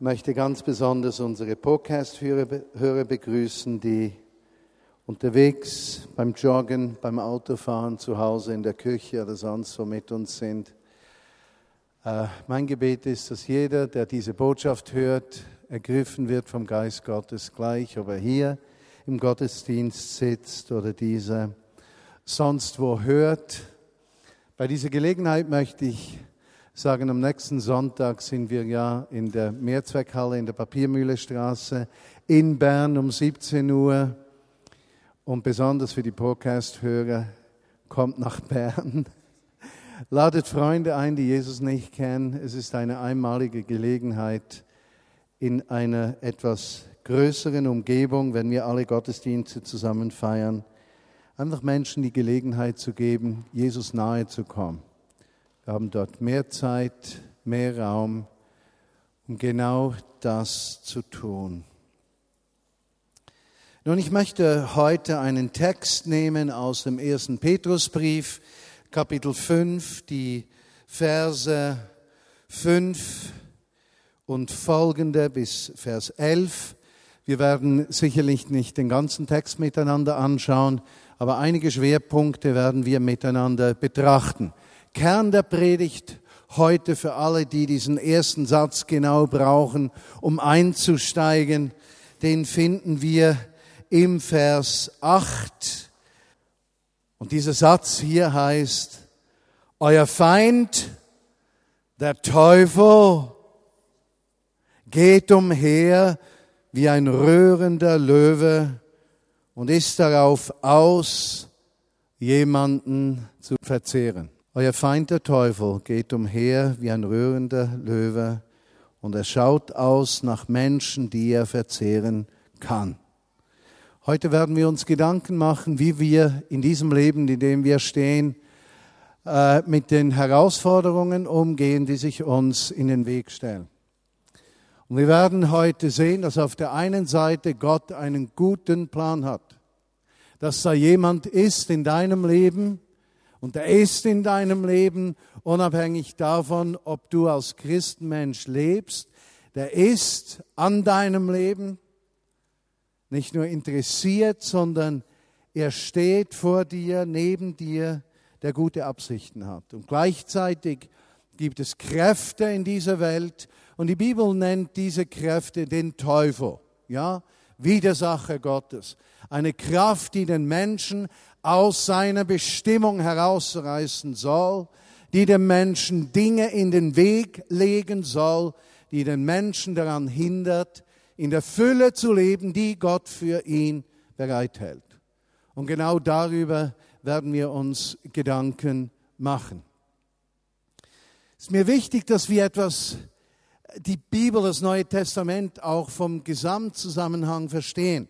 Möchte ganz besonders unsere Podcast-Hörer begrüßen, die unterwegs beim Joggen, beim Autofahren, zu Hause, in der Küche oder sonst wo mit uns sind. Äh, mein Gebet ist, dass jeder, der diese Botschaft hört, ergriffen wird vom Geist Gottes, gleich ob er hier im Gottesdienst sitzt oder diese sonst wo hört. Bei dieser Gelegenheit möchte ich sagen, am nächsten Sonntag sind wir ja in der Mehrzweckhalle in der Papiermühlestraße in Bern um 17 Uhr. Und besonders für die Podcast-Hörer, kommt nach Bern. Ladet Freunde ein, die Jesus nicht kennen. Es ist eine einmalige Gelegenheit in einer etwas größeren Umgebung, wenn wir alle Gottesdienste zusammen feiern, einfach Menschen die Gelegenheit zu geben, Jesus nahe zu kommen. Wir haben dort mehr Zeit, mehr Raum, um genau das zu tun. Nun, ich möchte heute einen Text nehmen aus dem ersten Petrusbrief, Kapitel 5, die Verse 5 und folgende bis Vers 11. Wir werden sicherlich nicht den ganzen Text miteinander anschauen, aber einige Schwerpunkte werden wir miteinander betrachten. Kern der Predigt heute für alle, die diesen ersten Satz genau brauchen, um einzusteigen, den finden wir im Vers 8. Und dieser Satz hier heißt, euer Feind, der Teufel, geht umher wie ein rührender Löwe und ist darauf aus, jemanden zu verzehren. Euer Feind der Teufel geht umher wie ein rührender Löwe und er schaut aus nach Menschen, die er verzehren kann. Heute werden wir uns Gedanken machen, wie wir in diesem Leben, in dem wir stehen, äh, mit den Herausforderungen umgehen, die sich uns in den Weg stellen. Und wir werden heute sehen, dass auf der einen Seite Gott einen guten Plan hat, dass da jemand ist in deinem Leben, und er ist in deinem Leben, unabhängig davon, ob du als Christenmensch lebst. Der ist an deinem Leben nicht nur interessiert, sondern er steht vor dir, neben dir, der gute Absichten hat. Und gleichzeitig gibt es Kräfte in dieser Welt und die Bibel nennt diese Kräfte den Teufel, ja, Widersacher Gottes. Eine Kraft, die den Menschen aus seiner Bestimmung herausreißen soll, die dem Menschen Dinge in den Weg legen soll, die den Menschen daran hindert, in der Fülle zu leben, die Gott für ihn bereithält. Und genau darüber werden wir uns Gedanken machen. Es ist mir wichtig, dass wir etwas, die Bibel, das Neue Testament auch vom Gesamtzusammenhang verstehen.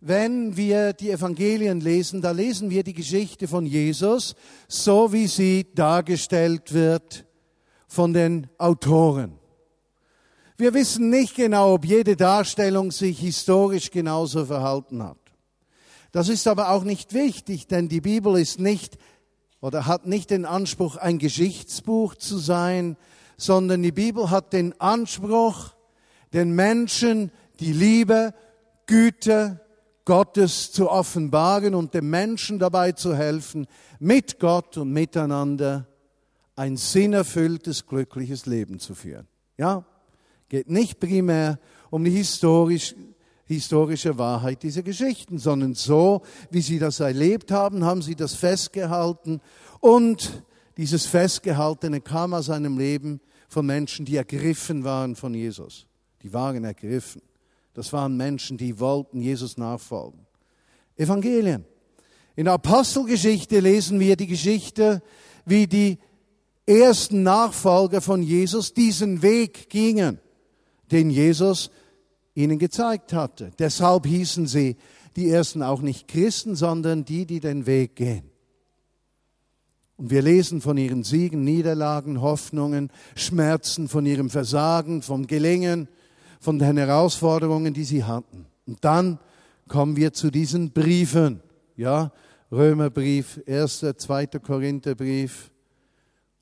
Wenn wir die Evangelien lesen, da lesen wir die Geschichte von Jesus, so wie sie dargestellt wird von den Autoren. Wir wissen nicht genau, ob jede Darstellung sich historisch genauso verhalten hat. Das ist aber auch nicht wichtig, denn die Bibel ist nicht oder hat nicht den Anspruch, ein Geschichtsbuch zu sein, sondern die Bibel hat den Anspruch, den Menschen die Liebe, Güte, Gottes zu offenbaren und dem Menschen dabei zu helfen, mit Gott und miteinander ein sinnerfülltes, glückliches Leben zu führen. Ja? Geht nicht primär um die historisch, historische Wahrheit dieser Geschichten, sondern so, wie sie das erlebt haben, haben sie das festgehalten und dieses Festgehaltene kam aus einem Leben von Menschen, die ergriffen waren von Jesus. Die waren ergriffen. Das waren Menschen, die wollten Jesus nachfolgen. Evangelien. In der Apostelgeschichte lesen wir die Geschichte, wie die ersten Nachfolger von Jesus diesen Weg gingen, den Jesus ihnen gezeigt hatte. Deshalb hießen sie die ersten auch nicht Christen, sondern die, die den Weg gehen. Und wir lesen von ihren Siegen, Niederlagen, Hoffnungen, Schmerzen, von ihrem Versagen, vom Gelingen, von den Herausforderungen, die sie hatten. Und dann kommen wir zu diesen Briefen. Ja, Römerbrief, 1., 2. Korintherbrief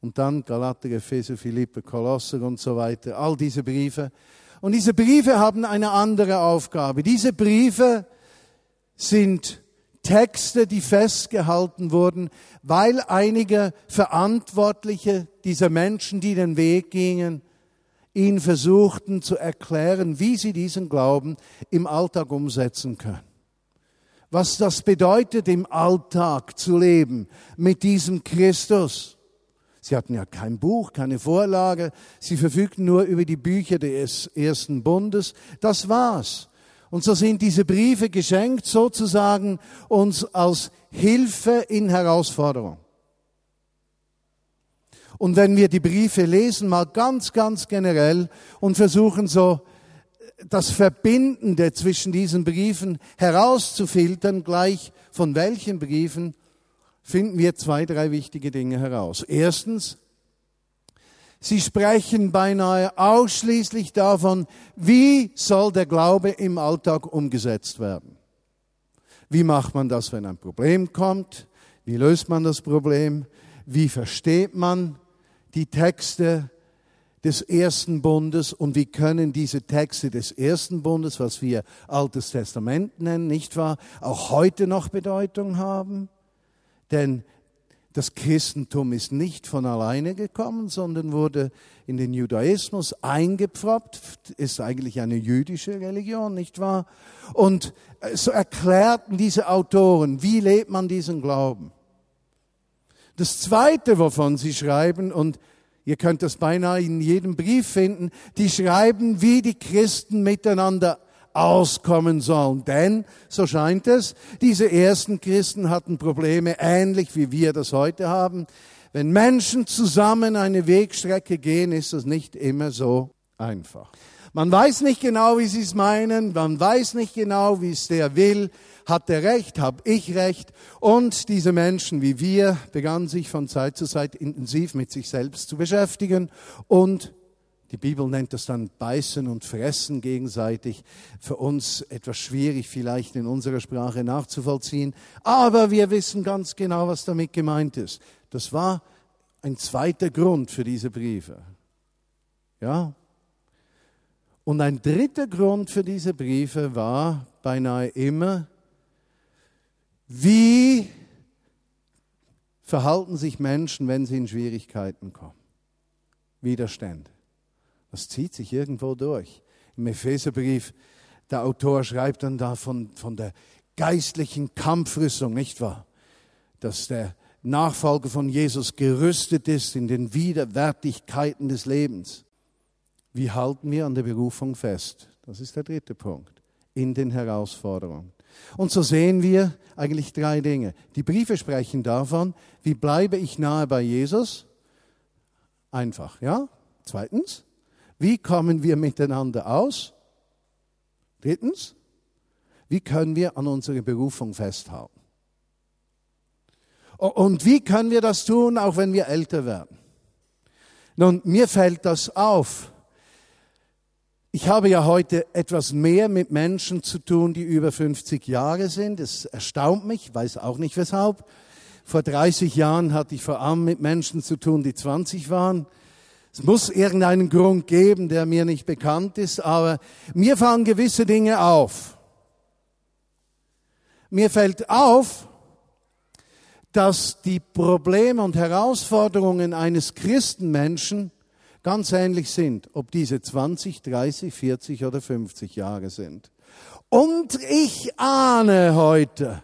und dann Galater, Epheser, Philippe, Kolosser und so weiter. All diese Briefe. Und diese Briefe haben eine andere Aufgabe. Diese Briefe sind Texte, die festgehalten wurden, weil einige Verantwortliche dieser Menschen, die den Weg gingen, ihn versuchten zu erklären, wie sie diesen Glauben im Alltag umsetzen können. Was das bedeutet, im Alltag zu leben mit diesem Christus. Sie hatten ja kein Buch, keine Vorlage, sie verfügten nur über die Bücher des ersten Bundes. Das war's. Und so sind diese Briefe geschenkt, sozusagen uns als Hilfe in Herausforderung. Und wenn wir die Briefe lesen, mal ganz, ganz generell und versuchen so das Verbindende zwischen diesen Briefen herauszufiltern, gleich von welchen Briefen, finden wir zwei, drei wichtige Dinge heraus. Erstens, sie sprechen beinahe ausschließlich davon, wie soll der Glaube im Alltag umgesetzt werden. Wie macht man das, wenn ein Problem kommt? Wie löst man das Problem? Wie versteht man die Texte des ersten Bundes und wie können diese Texte des ersten Bundes, was wir Altes Testament nennen, nicht wahr, auch heute noch Bedeutung haben? Denn das Christentum ist nicht von alleine gekommen, sondern wurde in den Judaismus eingepfropft, ist eigentlich eine jüdische Religion, nicht wahr? Und so erklärten diese Autoren, wie lebt man diesen Glauben? Das Zweite, wovon sie schreiben, und ihr könnt das beinahe in jedem Brief finden, die schreiben, wie die Christen miteinander auskommen sollen. Denn, so scheint es, diese ersten Christen hatten Probleme ähnlich wie wir das heute haben. Wenn Menschen zusammen eine Wegstrecke gehen, ist das nicht immer so einfach. Man weiß nicht genau, wie sie es meinen, man weiß nicht genau, wie es der will, hat er recht, habe ich recht. Und diese Menschen wie wir begannen sich von Zeit zu Zeit intensiv mit sich selbst zu beschäftigen und die Bibel nennt das dann Beißen und Fressen gegenseitig. Für uns etwas schwierig vielleicht in unserer Sprache nachzuvollziehen. Aber wir wissen ganz genau, was damit gemeint ist. Das war ein zweiter Grund für diese Briefe. Ja? Und ein dritter Grund für diese Briefe war beinahe immer, wie verhalten sich Menschen, wenn sie in Schwierigkeiten kommen? Widerstände. Das zieht sich irgendwo durch. Im Epheserbrief, der Autor schreibt dann da von, von der geistlichen Kampfrüstung, nicht wahr? Dass der Nachfolger von Jesus gerüstet ist in den Widerwärtigkeiten des Lebens. Wie halten wir an der Berufung fest? Das ist der dritte Punkt. In den Herausforderungen. Und so sehen wir eigentlich drei Dinge. Die Briefe sprechen davon, wie bleibe ich nahe bei Jesus? Einfach, ja? Zweitens, wie kommen wir miteinander aus? Drittens, wie können wir an unserer Berufung festhalten? Und wie können wir das tun, auch wenn wir älter werden? Nun, mir fällt das auf. Ich habe ja heute etwas mehr mit Menschen zu tun, die über 50 Jahre sind. Es erstaunt mich, weiß auch nicht weshalb. Vor 30 Jahren hatte ich vor allem mit Menschen zu tun, die 20 waren. Es muss irgendeinen Grund geben, der mir nicht bekannt ist, aber mir fallen gewisse Dinge auf. Mir fällt auf, dass die Probleme und Herausforderungen eines Christenmenschen ganz ähnlich sind, ob diese 20, 30, 40 oder 50 Jahre sind. Und ich ahne heute,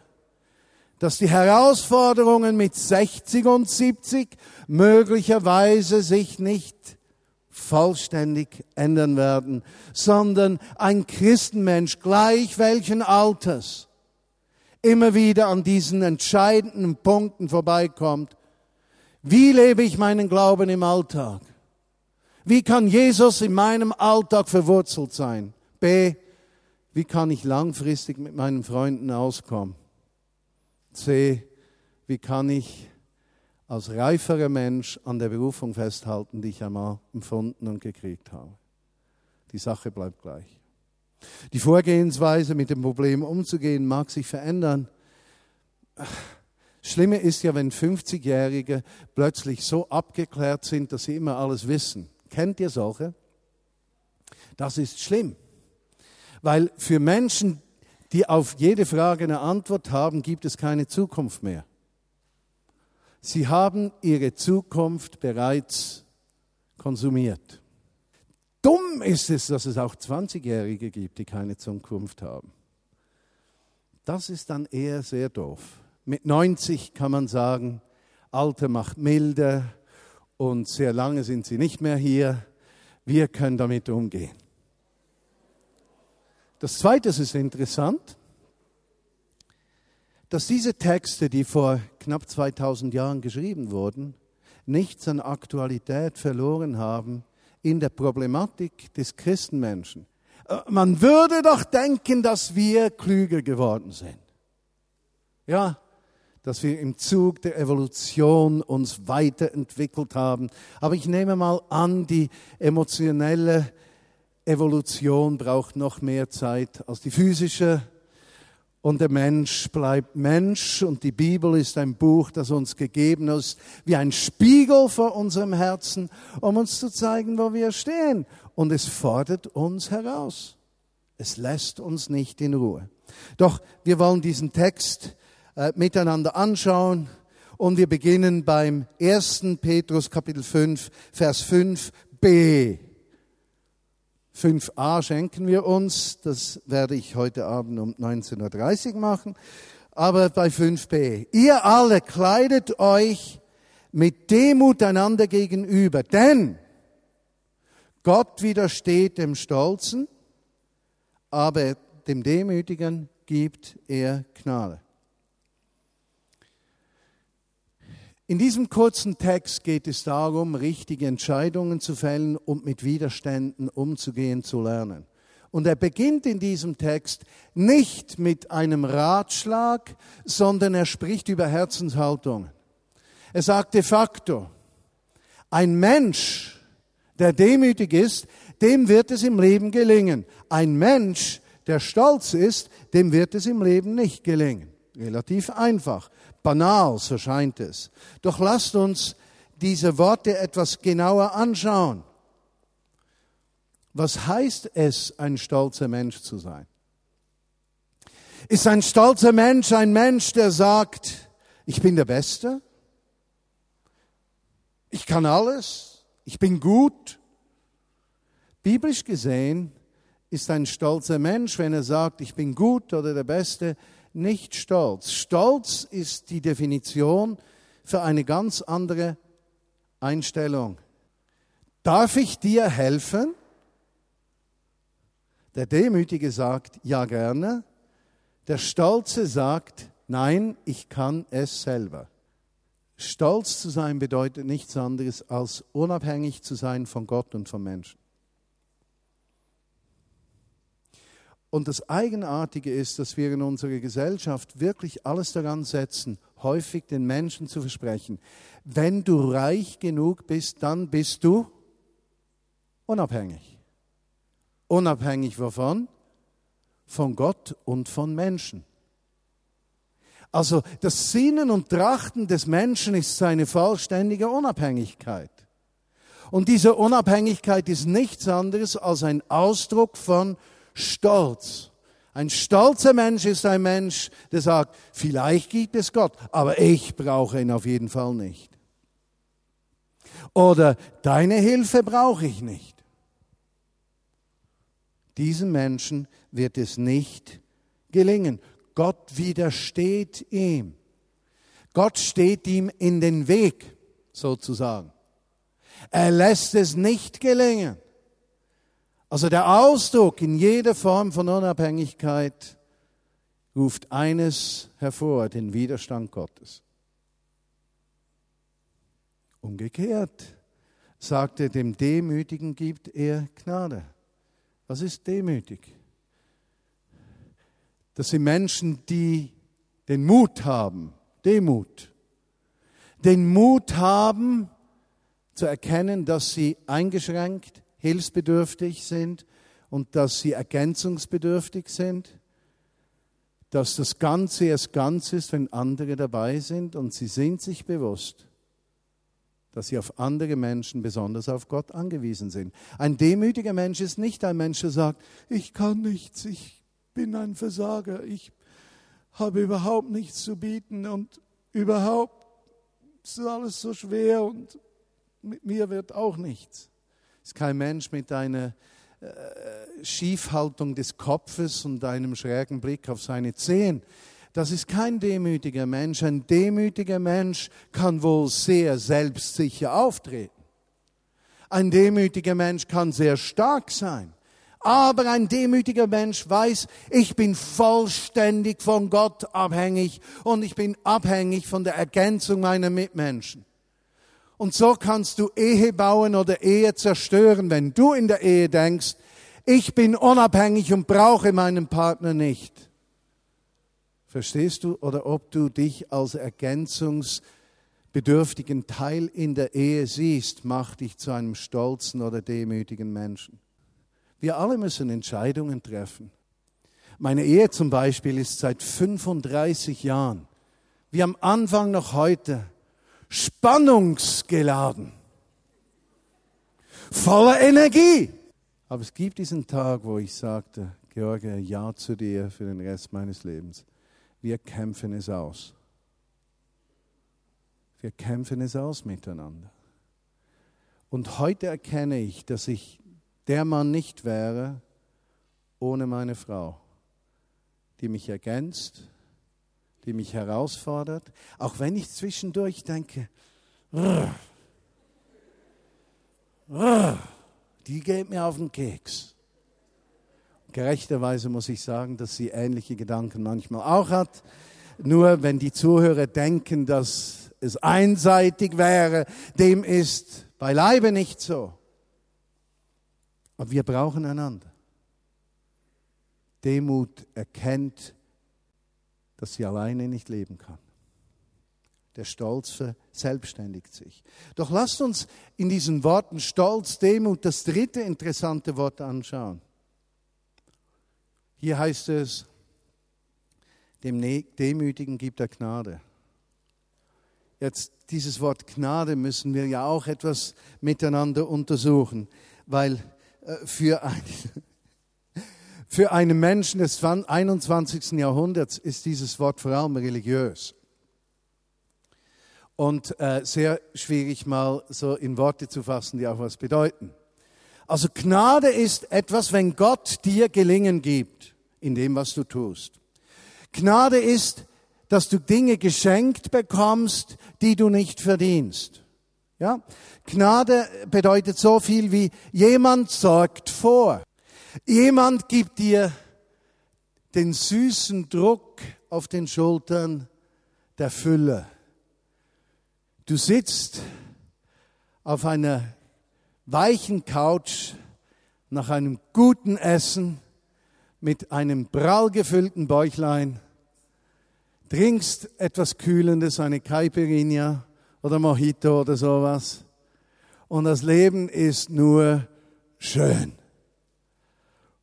dass die Herausforderungen mit 60 und 70 möglicherweise sich nicht vollständig ändern werden, sondern ein Christenmensch gleich welchen Alters immer wieder an diesen entscheidenden Punkten vorbeikommt. Wie lebe ich meinen Glauben im Alltag? Wie kann Jesus in meinem Alltag verwurzelt sein? B. Wie kann ich langfristig mit meinen Freunden auskommen? C. Wie kann ich als reiferer Mensch an der Berufung festhalten, die ich einmal empfunden und gekriegt habe? Die Sache bleibt gleich. Die Vorgehensweise, mit dem Problem umzugehen, mag sich verändern. Schlimme ist ja, wenn 50-Jährige plötzlich so abgeklärt sind, dass sie immer alles wissen. Kennt ihr solche? Das ist schlimm, weil für Menschen, die auf jede Frage eine Antwort haben, gibt es keine Zukunft mehr. Sie haben ihre Zukunft bereits konsumiert. Dumm ist es, dass es auch 20-Jährige gibt, die keine Zukunft haben. Das ist dann eher sehr doof. Mit 90 kann man sagen, Alter macht milde und sehr lange sind sie nicht mehr hier. Wir können damit umgehen. Das Zweite ist interessant, dass diese Texte, die vor knapp 2000 Jahren geschrieben wurden, nichts an Aktualität verloren haben in der Problematik des Christenmenschen. Äh, man würde doch denken, dass wir klüger geworden sind. Ja, dass wir im Zug der Evolution uns weiterentwickelt haben. Aber ich nehme mal an, die emotionelle Evolution braucht noch mehr Zeit als die physische. Und der Mensch bleibt Mensch und die Bibel ist ein Buch, das uns gegeben ist, wie ein Spiegel vor unserem Herzen, um uns zu zeigen, wo wir stehen. Und es fordert uns heraus. Es lässt uns nicht in Ruhe. Doch wir wollen diesen Text äh, miteinander anschauen und wir beginnen beim 1. Petrus Kapitel 5, Vers 5b. 5a schenken wir uns, das werde ich heute Abend um 19.30 Uhr machen, aber bei 5b. Ihr alle kleidet euch mit Demut einander gegenüber, denn Gott widersteht dem Stolzen, aber dem Demütigen gibt er Gnade. In diesem kurzen Text geht es darum, richtige Entscheidungen zu fällen und mit Widerständen umzugehen zu lernen. Und er beginnt in diesem Text nicht mit einem Ratschlag, sondern er spricht über Herzenshaltungen. Er sagt de facto, ein Mensch, der demütig ist, dem wird es im Leben gelingen. Ein Mensch, der stolz ist, dem wird es im Leben nicht gelingen. Relativ einfach. Banal, so scheint es. Doch lasst uns diese Worte etwas genauer anschauen. Was heißt es, ein stolzer Mensch zu sein? Ist ein stolzer Mensch ein Mensch, der sagt, ich bin der Beste, ich kann alles, ich bin gut? Biblisch gesehen ist ein stolzer Mensch, wenn er sagt, ich bin gut oder der Beste, nicht stolz. Stolz ist die Definition für eine ganz andere Einstellung. Darf ich dir helfen? Der Demütige sagt, ja gerne. Der Stolze sagt, nein, ich kann es selber. Stolz zu sein bedeutet nichts anderes als unabhängig zu sein von Gott und von Menschen. Und das Eigenartige ist, dass wir in unserer Gesellschaft wirklich alles daran setzen, häufig den Menschen zu versprechen, wenn du reich genug bist, dann bist du unabhängig. Unabhängig wovon? Von Gott und von Menschen. Also das Sinnen und Trachten des Menschen ist seine vollständige Unabhängigkeit. Und diese Unabhängigkeit ist nichts anderes als ein Ausdruck von Stolz. Ein stolzer Mensch ist ein Mensch, der sagt, vielleicht gibt es Gott, aber ich brauche ihn auf jeden Fall nicht. Oder deine Hilfe brauche ich nicht. Diesem Menschen wird es nicht gelingen. Gott widersteht ihm. Gott steht ihm in den Weg, sozusagen. Er lässt es nicht gelingen. Also der Ausdruck in jeder Form von Unabhängigkeit ruft eines hervor, den Widerstand Gottes. Umgekehrt sagt er, dem Demütigen gibt er Gnade. Was ist demütig? Das sind Menschen, die den Mut haben, Demut, den Mut haben zu erkennen, dass sie eingeschränkt, hilfsbedürftig sind und dass sie ergänzungsbedürftig sind, dass das Ganze erst ganz ist, wenn andere dabei sind und sie sind sich bewusst, dass sie auf andere Menschen, besonders auf Gott, angewiesen sind. Ein demütiger Mensch ist nicht ein Mensch, der sagt, ich kann nichts, ich bin ein Versager, ich habe überhaupt nichts zu bieten und überhaupt ist alles so schwer und mit mir wird auch nichts. Ist kein Mensch mit einer äh, Schiefhaltung des Kopfes und einem schrägen Blick auf seine Zehen. Das ist kein demütiger Mensch. Ein demütiger Mensch kann wohl sehr selbstsicher auftreten. Ein demütiger Mensch kann sehr stark sein. Aber ein demütiger Mensch weiß, ich bin vollständig von Gott abhängig und ich bin abhängig von der Ergänzung meiner Mitmenschen. Und so kannst du Ehe bauen oder Ehe zerstören, wenn du in der Ehe denkst, ich bin unabhängig und brauche meinen Partner nicht. Verstehst du? Oder ob du dich als ergänzungsbedürftigen Teil in der Ehe siehst, macht dich zu einem stolzen oder demütigen Menschen. Wir alle müssen Entscheidungen treffen. Meine Ehe zum Beispiel ist seit 35 Jahren, wie am Anfang noch heute, spannungsgeladen, voller Energie. Aber es gibt diesen Tag, wo ich sagte, George, ja zu dir für den Rest meines Lebens. Wir kämpfen es aus. Wir kämpfen es aus miteinander. Und heute erkenne ich, dass ich der Mann nicht wäre ohne meine Frau, die mich ergänzt, die mich herausfordert, auch wenn ich zwischendurch denke, die geht mir auf den Keks. Gerechterweise muss ich sagen, dass sie ähnliche Gedanken manchmal auch hat. Nur wenn die Zuhörer denken, dass es einseitig wäre, dem ist beileibe nicht so. Aber wir brauchen einander. Demut erkennt, dass sie alleine nicht leben kann. Der Stolz verselbstständigt sich. Doch lasst uns in diesen Worten Stolz, Demut das dritte interessante Wort anschauen. Hier heißt es, dem ne-, Demütigen gibt er Gnade. Jetzt dieses Wort Gnade müssen wir ja auch etwas miteinander untersuchen, weil äh, für, ein, für einen Menschen des 21. Jahrhunderts ist dieses Wort vor allem religiös. Und äh, sehr schwierig mal so in Worte zu fassen, die auch was bedeuten. Also Gnade ist etwas, wenn Gott dir Gelingen gibt in dem, was du tust. Gnade ist, dass du Dinge geschenkt bekommst, die du nicht verdienst. Ja? Gnade bedeutet so viel wie jemand sorgt vor. Jemand gibt dir den süßen Druck auf den Schultern der Fülle. Du sitzt auf einer weichen Couch nach einem guten Essen mit einem prall gefüllten Bäuchlein, trinkst etwas Kühlendes, eine Caipirinha oder Mojito oder sowas. Und das Leben ist nur schön.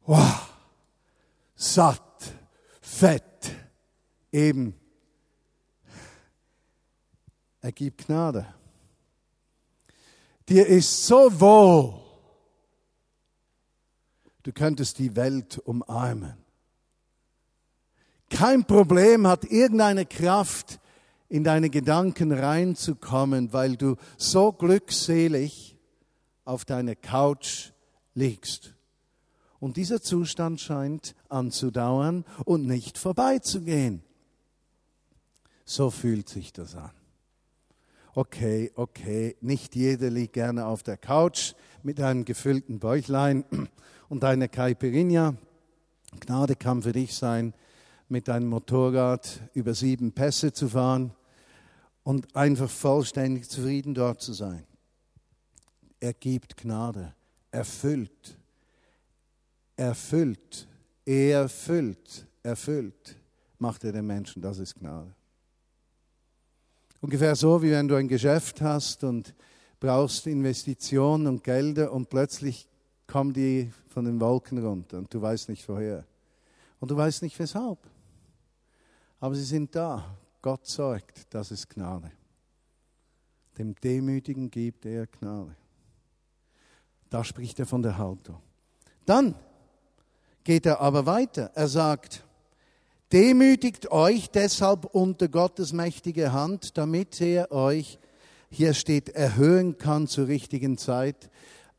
Wow. Satt, fett, eben. Er gibt Gnade. Dir ist so wohl Du könntest die Welt umarmen. Kein Problem hat irgendeine Kraft, in deine Gedanken reinzukommen, weil du so glückselig auf deiner Couch liegst. Und dieser Zustand scheint anzudauern und nicht vorbeizugehen. So fühlt sich das an. Okay, okay, nicht jeder liegt gerne auf der Couch mit einem gefüllten Bäuchlein und eine Caipirinha. Gnade kann für dich sein, mit deinem Motorrad über sieben Pässe zu fahren und einfach vollständig zufrieden dort zu sein. Er gibt Gnade, erfüllt, erfüllt, erfüllt, erfüllt, macht er den Menschen, das ist Gnade. Ungefähr so, wie wenn du ein Geschäft hast und brauchst Investitionen und Gelder und plötzlich kommen die von den Wolken runter und du weißt nicht woher. Und du weißt nicht weshalb. Aber sie sind da. Gott sorgt, das ist Gnade. dem Demütigen gibt er Gnade. Da spricht er von der Haltung. Dann geht er aber weiter. Er sagt, demütigt euch deshalb unter Gottes mächtige Hand, damit er euch, hier steht, erhöhen kann zur richtigen Zeit.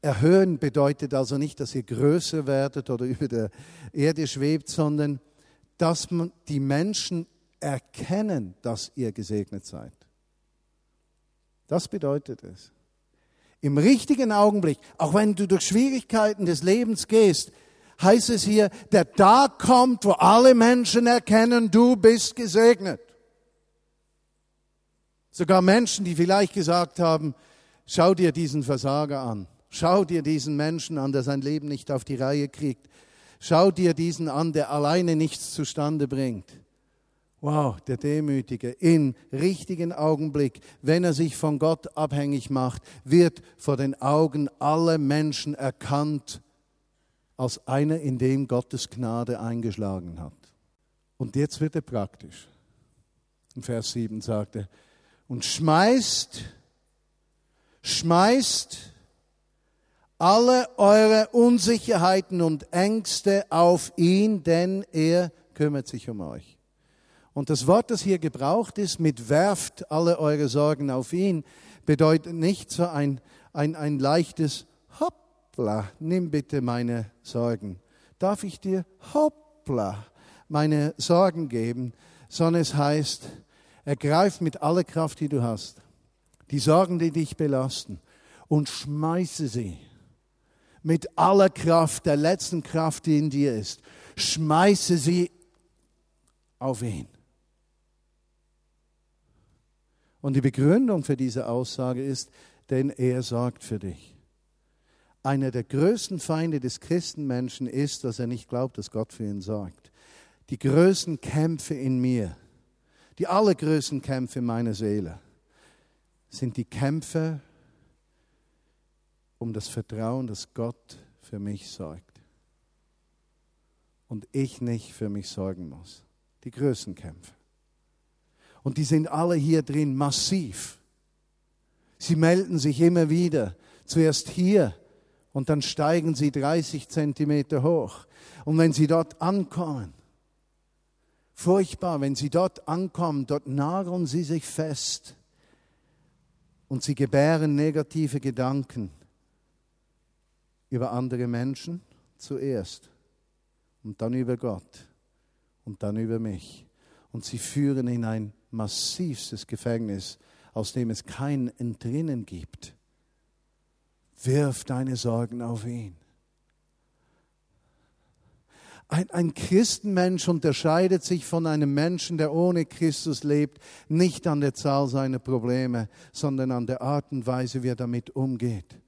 Erhöhen bedeutet also nicht, dass ihr größer werdet oder über der Erde schwebt, sondern dass die Menschen erkennen, dass ihr gesegnet seid. Das bedeutet es. Im richtigen Augenblick, auch wenn du durch Schwierigkeiten des Lebens gehst, heißt es hier, der Tag kommt, wo alle Menschen erkennen, du bist gesegnet. Sogar Menschen, die vielleicht gesagt haben, schau dir diesen Versager an, schau dir diesen Menschen an, der sein Leben nicht auf die Reihe kriegt, schau dir diesen an, der alleine nichts zustande bringt. Wow, der Demütige im richtigen Augenblick, wenn er sich von Gott abhängig macht, wird vor den Augen aller Menschen erkannt als einer, in dem Gottes Gnade eingeschlagen hat. Und jetzt wird er praktisch. In Vers 7 sagt er, und schmeißt, schmeißt alle eure Unsicherheiten und Ängste auf ihn, denn er kümmert sich um euch. Und das Wort, das hier gebraucht ist, mit werft alle eure Sorgen auf ihn, bedeutet nicht so ein, ein, ein leichtes Hoppla, nimm bitte meine Sorgen. Darf ich dir Hoppla meine Sorgen geben? Sondern es heißt, ergreif mit aller Kraft, die du hast, die Sorgen, die dich belasten, und schmeiße sie mit aller Kraft, der letzten Kraft, die in dir ist, schmeiße sie auf ihn. Und die Begründung für diese Aussage ist, denn er sorgt für dich. Einer der größten Feinde des Christenmenschen ist, dass er nicht glaubt, dass Gott für ihn sorgt. Die größten Kämpfe in mir, die allergrößten Kämpfe meiner Seele, sind die Kämpfe um das Vertrauen, dass Gott für mich sorgt. Und ich nicht für mich sorgen muss. Die größten Kämpfe. Und die sind alle hier drin massiv. Sie melden sich immer wieder. Zuerst hier und dann steigen sie 30 Zentimeter hoch. Und wenn sie dort ankommen, furchtbar, wenn sie dort ankommen, dort nageln sie sich fest und sie gebären negative Gedanken über andere Menschen zuerst und dann über Gott und dann über mich. Und sie führen in ein massivstes Gefängnis, aus dem es kein Entrinnen gibt. Wirf deine Sorgen auf ihn. Ein, ein Christenmensch unterscheidet sich von einem Menschen, der ohne Christus lebt, nicht an der Zahl seiner Probleme, sondern an der Art und Weise, wie er damit umgeht.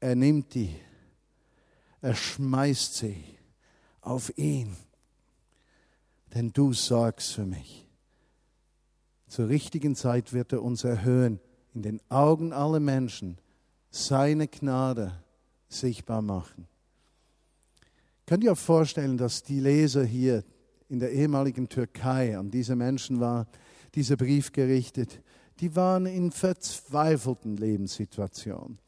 Er nimmt die, er schmeißt sie auf ihn, denn du sorgst für mich. Zur richtigen Zeit wird er uns erhöhen, in den Augen aller Menschen seine Gnade sichtbar machen. Könnt ihr euch vorstellen, dass die Leser hier in der ehemaligen Türkei, an diese Menschen war dieser Brief gerichtet, die waren in verzweifelten Lebenssituationen.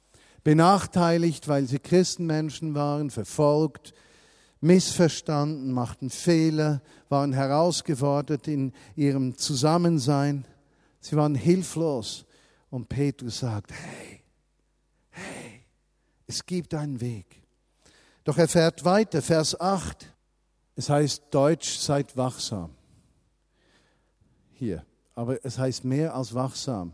Benachteiligt, weil sie Christenmenschen waren, verfolgt, missverstanden, machten Fehler, waren herausgefordert in ihrem Zusammensein. Sie waren hilflos. Und Petrus sagt, hey, es gibt einen Weg. Doch er fährt weiter, Vers 8. Es heißt Deutsch, seid wachsam. Hier. Aber es heißt mehr als wachsam.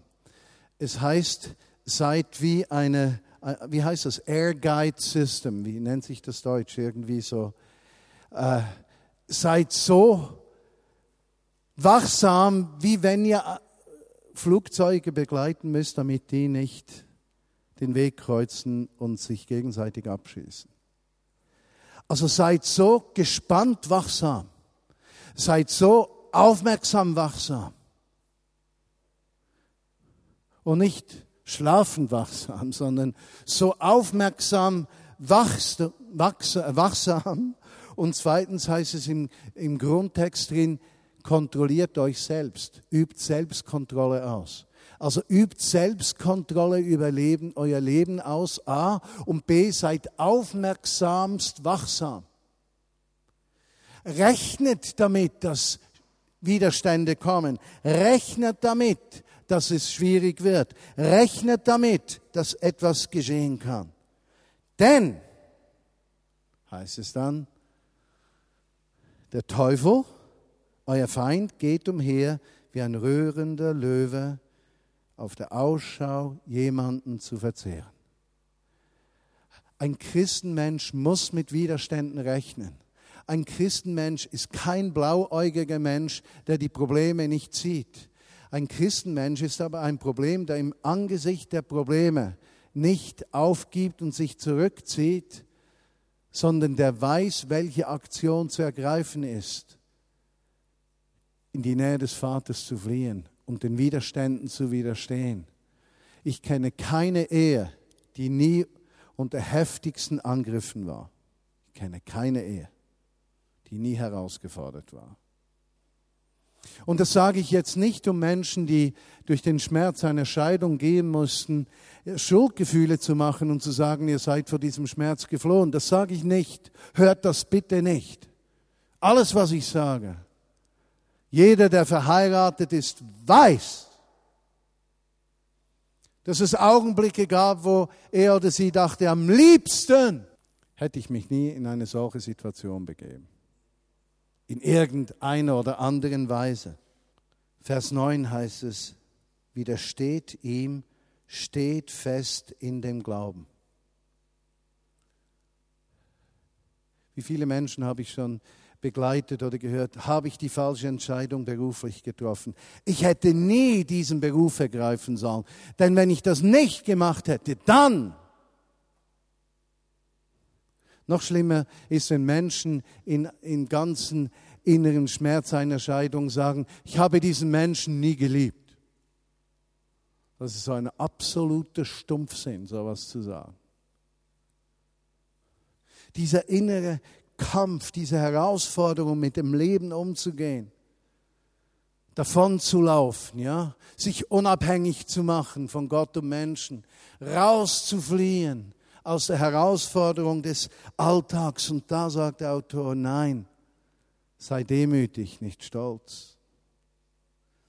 Es heißt, seid wie eine äh, wie heißt das, Air Guide System, wie nennt sich das Deutsch, irgendwie so, äh, seid so wachsam, wie wenn ihr äh, Flugzeuge begleiten müsst, damit die nicht den Weg kreuzen und sich gegenseitig abschießen. Also seid so gespannt wachsam, seid so aufmerksam wachsam und nicht schlafend wachsam, sondern so aufmerksam wachsam. Und zweitens heißt es im, im Grundtext drin, kontrolliert euch selbst, übt Selbstkontrolle aus. Also übt Selbstkontrolle über Leben, euer Leben aus, A, und B, seid aufmerksamst wachsam. Rechnet damit, dass Widerstände kommen. Rechnet damit, dass es schwierig wird. Rechnet damit, dass etwas geschehen kann. Denn, heißt es dann, der Teufel, euer Feind, geht umher wie ein rührender Löwe auf der Ausschau, jemanden zu verzehren. Ein Christenmensch muss mit Widerständen rechnen. Ein Christenmensch ist kein blauäugiger Mensch, der die Probleme nicht sieht. Ein Christenmensch ist aber ein Problem, der im Angesicht der Probleme nicht aufgibt und sich zurückzieht, sondern der weiß, welche Aktion zu ergreifen ist, in die Nähe des Vaters zu fliehen und den Widerständen zu widerstehen. Ich kenne keine Ehe, die nie unter heftigsten Angriffen war. Ich kenne keine Ehe die nie herausgefordert war. Und das sage ich jetzt nicht, um Menschen, die durch den Schmerz einer Scheidung gehen mussten, Schuldgefühle zu machen und zu sagen, ihr seid vor diesem Schmerz geflohen. Das sage ich nicht. Hört das bitte nicht. Alles, was ich sage. Jeder, der verheiratet ist, weiß, dass es Augenblicke gab, wo er oder sie dachte, am liebsten hätte ich mich nie in eine solche Situation begeben in irgendeiner oder anderen Weise. Vers 9 heißt es, widersteht ihm, steht fest in dem Glauben. Wie viele Menschen habe ich schon begleitet oder gehört, habe ich die falsche Entscheidung beruflich getroffen. Ich hätte nie diesen Beruf ergreifen sollen, denn wenn ich das nicht gemacht hätte, dann noch schlimmer ist, wenn Menschen in, in ganzen inneren Schmerz einer Scheidung sagen, ich habe diesen Menschen nie geliebt. Das ist so ein absoluter Stumpfsinn, sowas zu sagen. Dieser innere Kampf, diese Herausforderung, mit dem Leben umzugehen, davon zu laufen, ja, sich unabhängig zu machen von Gott und Menschen, rauszufliehen, aus der Herausforderung des Alltags. Und da sagt der Autor, nein, sei demütig, nicht stolz.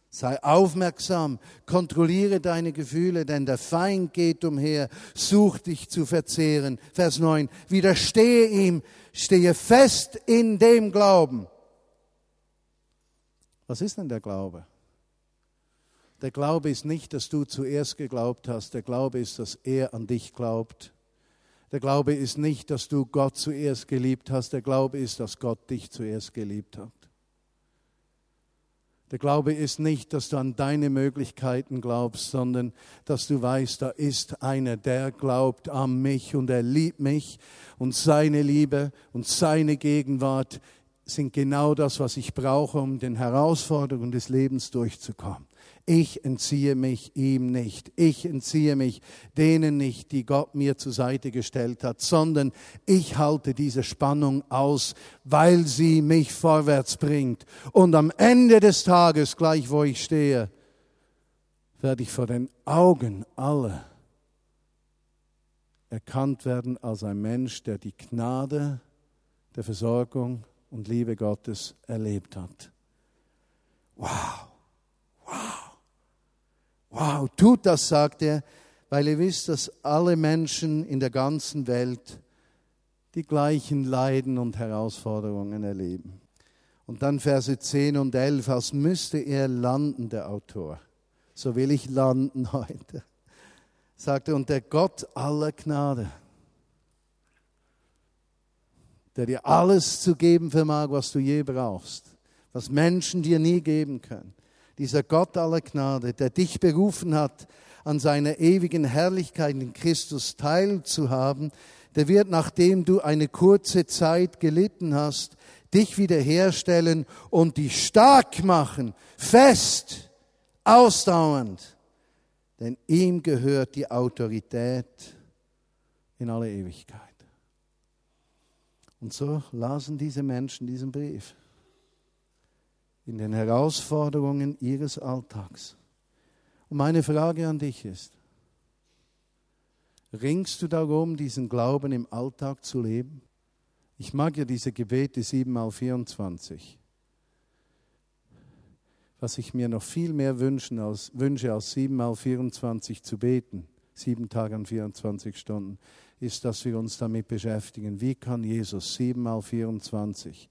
Sei aufmerksam, kontrolliere deine Gefühle, denn der Feind geht umher, sucht dich zu verzehren. Vers 9, widerstehe ihm, stehe fest in dem Glauben. Was ist denn der Glaube? Der Glaube ist nicht, dass du zuerst geglaubt hast, der Glaube ist, dass er an dich glaubt der Glaube ist nicht, dass du Gott zuerst geliebt hast. Der Glaube ist, dass Gott dich zuerst geliebt hat. Der Glaube ist nicht, dass du an deine Möglichkeiten glaubst, sondern dass du weißt, da ist einer, der glaubt an mich und er liebt mich und seine Liebe und seine Gegenwart sind genau das, was ich brauche, um den Herausforderungen des Lebens durchzukommen. Ich entziehe mich ihm nicht. Ich entziehe mich denen nicht, die Gott mir zur Seite gestellt hat, sondern ich halte diese Spannung aus, weil sie mich vorwärts bringt. Und am Ende des Tages, gleich wo ich stehe, werde ich vor den Augen aller erkannt werden als ein Mensch, der die Gnade der Versorgung und Liebe Gottes erlebt hat. Wow, wow. Wow, tut das, sagt er, weil ihr wisst, dass alle Menschen in der ganzen Welt die gleichen Leiden und Herausforderungen erleben. Und dann Verse 10 und 11, als müsste er landen, der Autor. So will ich landen heute. Sagt er, und der Gott aller Gnade, der dir alles zu geben vermag, was du je brauchst, was Menschen dir nie geben können, dieser Gott aller Gnade, der dich berufen hat, an seiner ewigen Herrlichkeit in Christus teilzuhaben, der wird, nachdem du eine kurze Zeit gelitten hast, dich wiederherstellen und dich stark machen, fest, ausdauernd. Denn ihm gehört die Autorität in alle Ewigkeit. Und so lasen diese Menschen diesen Brief in den Herausforderungen ihres Alltags. Und meine Frage an dich ist, ringst du darum, diesen Glauben im Alltag zu leben? Ich mag ja diese Gebete 7 mal 24. Was ich mir noch viel mehr wünschen als, wünsche, als 7 mal 24 zu beten, sieben Tage und 24 Stunden, ist, dass wir uns damit beschäftigen, wie kann Jesus 7 mal 24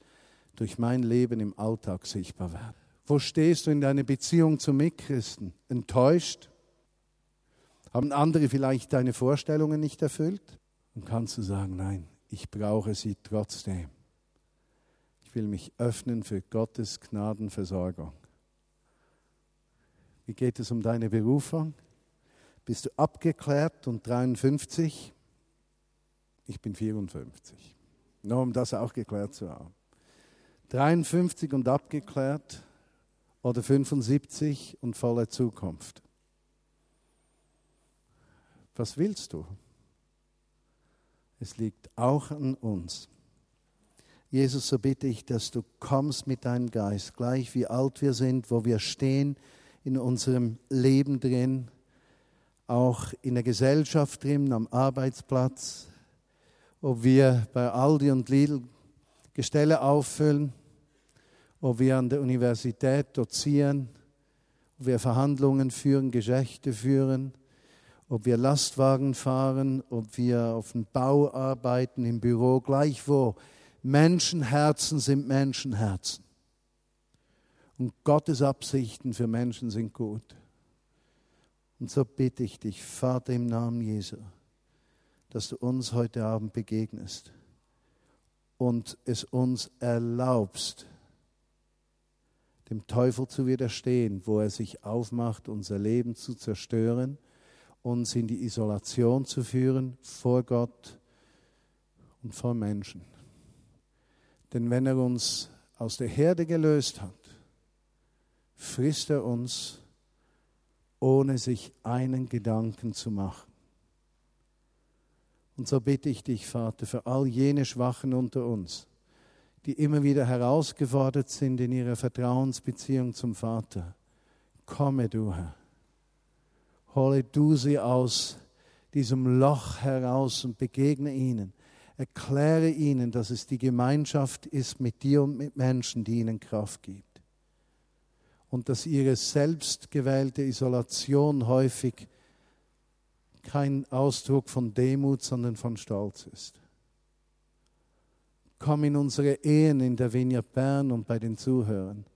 durch mein Leben im Alltag sichtbar werden. Wo stehst du in deiner Beziehung zu Mitchristen? Enttäuscht? Haben andere vielleicht deine Vorstellungen nicht erfüllt? Und kannst du sagen, nein, ich brauche sie trotzdem. Ich will mich öffnen für Gottes Gnadenversorgung. Wie geht es um deine Berufung? Bist du abgeklärt und 53? Ich bin 54. Nur um das auch geklärt zu haben. 53 und abgeklärt oder 75 und voller Zukunft. Was willst du? Es liegt auch an uns. Jesus, so bitte ich, dass du kommst mit deinem Geist, gleich wie alt wir sind, wo wir stehen in unserem Leben drin, auch in der Gesellschaft drin, am Arbeitsplatz, ob wir bei Aldi und Lidl Gestelle auffüllen, ob wir an der Universität dozieren, ob wir Verhandlungen führen, Geschäfte führen, ob wir Lastwagen fahren, ob wir auf dem Bau arbeiten, im Büro, gleich wo. Menschenherzen sind Menschenherzen. Und Gottes Absichten für Menschen sind gut. Und so bitte ich dich, Vater im Namen Jesu, dass du uns heute Abend begegnest und es uns erlaubst, dem Teufel zu widerstehen, wo er sich aufmacht, unser Leben zu zerstören, uns in die Isolation zu führen vor Gott und vor Menschen. Denn wenn er uns aus der Herde gelöst hat, frisst er uns, ohne sich einen Gedanken zu machen. Und so bitte ich dich, Vater, für all jene Schwachen unter uns, die immer wieder herausgefordert sind in ihrer Vertrauensbeziehung zum Vater. Komme du, Herr. Hole du sie aus diesem Loch heraus und begegne ihnen. Erkläre ihnen, dass es die Gemeinschaft ist mit dir und mit Menschen, die ihnen Kraft gibt. Und dass ihre selbstgewählte Isolation häufig kein Ausdruck von Demut, sondern von Stolz ist. Komm in unsere Ehen in der Vineyard Bern und bei den Zuhörern.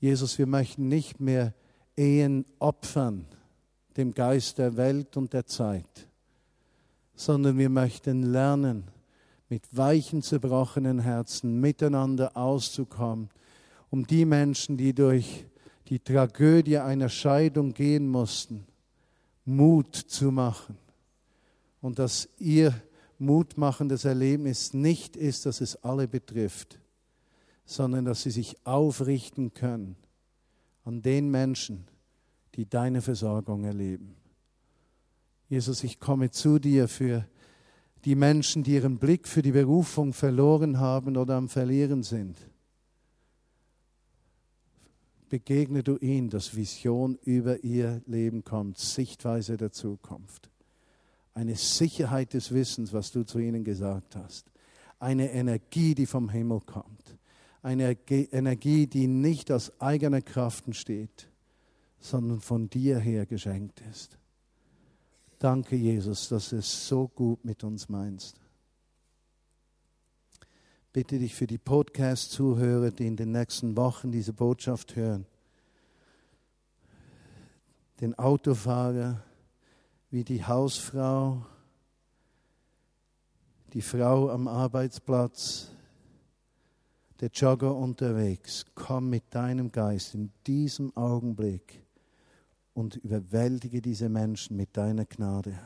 Jesus, wir möchten nicht mehr Ehen opfern, dem Geist der Welt und der Zeit, sondern wir möchten lernen, mit weichen, zerbrochenen Herzen miteinander auszukommen, um die Menschen, die durch die Tragödie einer Scheidung gehen mussten, Mut zu machen. Und dass ihr mutmachendes Erlebnis nicht ist, dass es alle betrifft, sondern dass sie sich aufrichten können an den Menschen, die deine Versorgung erleben. Jesus, ich komme zu dir für die Menschen, die ihren Blick für die Berufung verloren haben oder am Verlieren sind begegne du ihnen, dass Vision über ihr Leben kommt, Sichtweise der Zukunft. Eine Sicherheit des Wissens, was du zu ihnen gesagt hast. Eine Energie, die vom Himmel kommt. Eine Energie, die nicht aus eigener Kraft steht, sondern von dir her geschenkt ist. Danke, Jesus, dass du es so gut mit uns meinst bitte dich für die Podcast-Zuhörer, die in den nächsten Wochen diese Botschaft hören, den Autofahrer wie die Hausfrau, die Frau am Arbeitsplatz, der Jogger unterwegs, komm mit deinem Geist in diesem Augenblick und überwältige diese Menschen mit deiner Gnade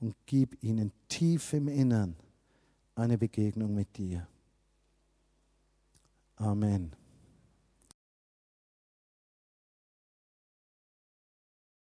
und gib ihnen tief im Innern eine Begegnung mit dir. Amen.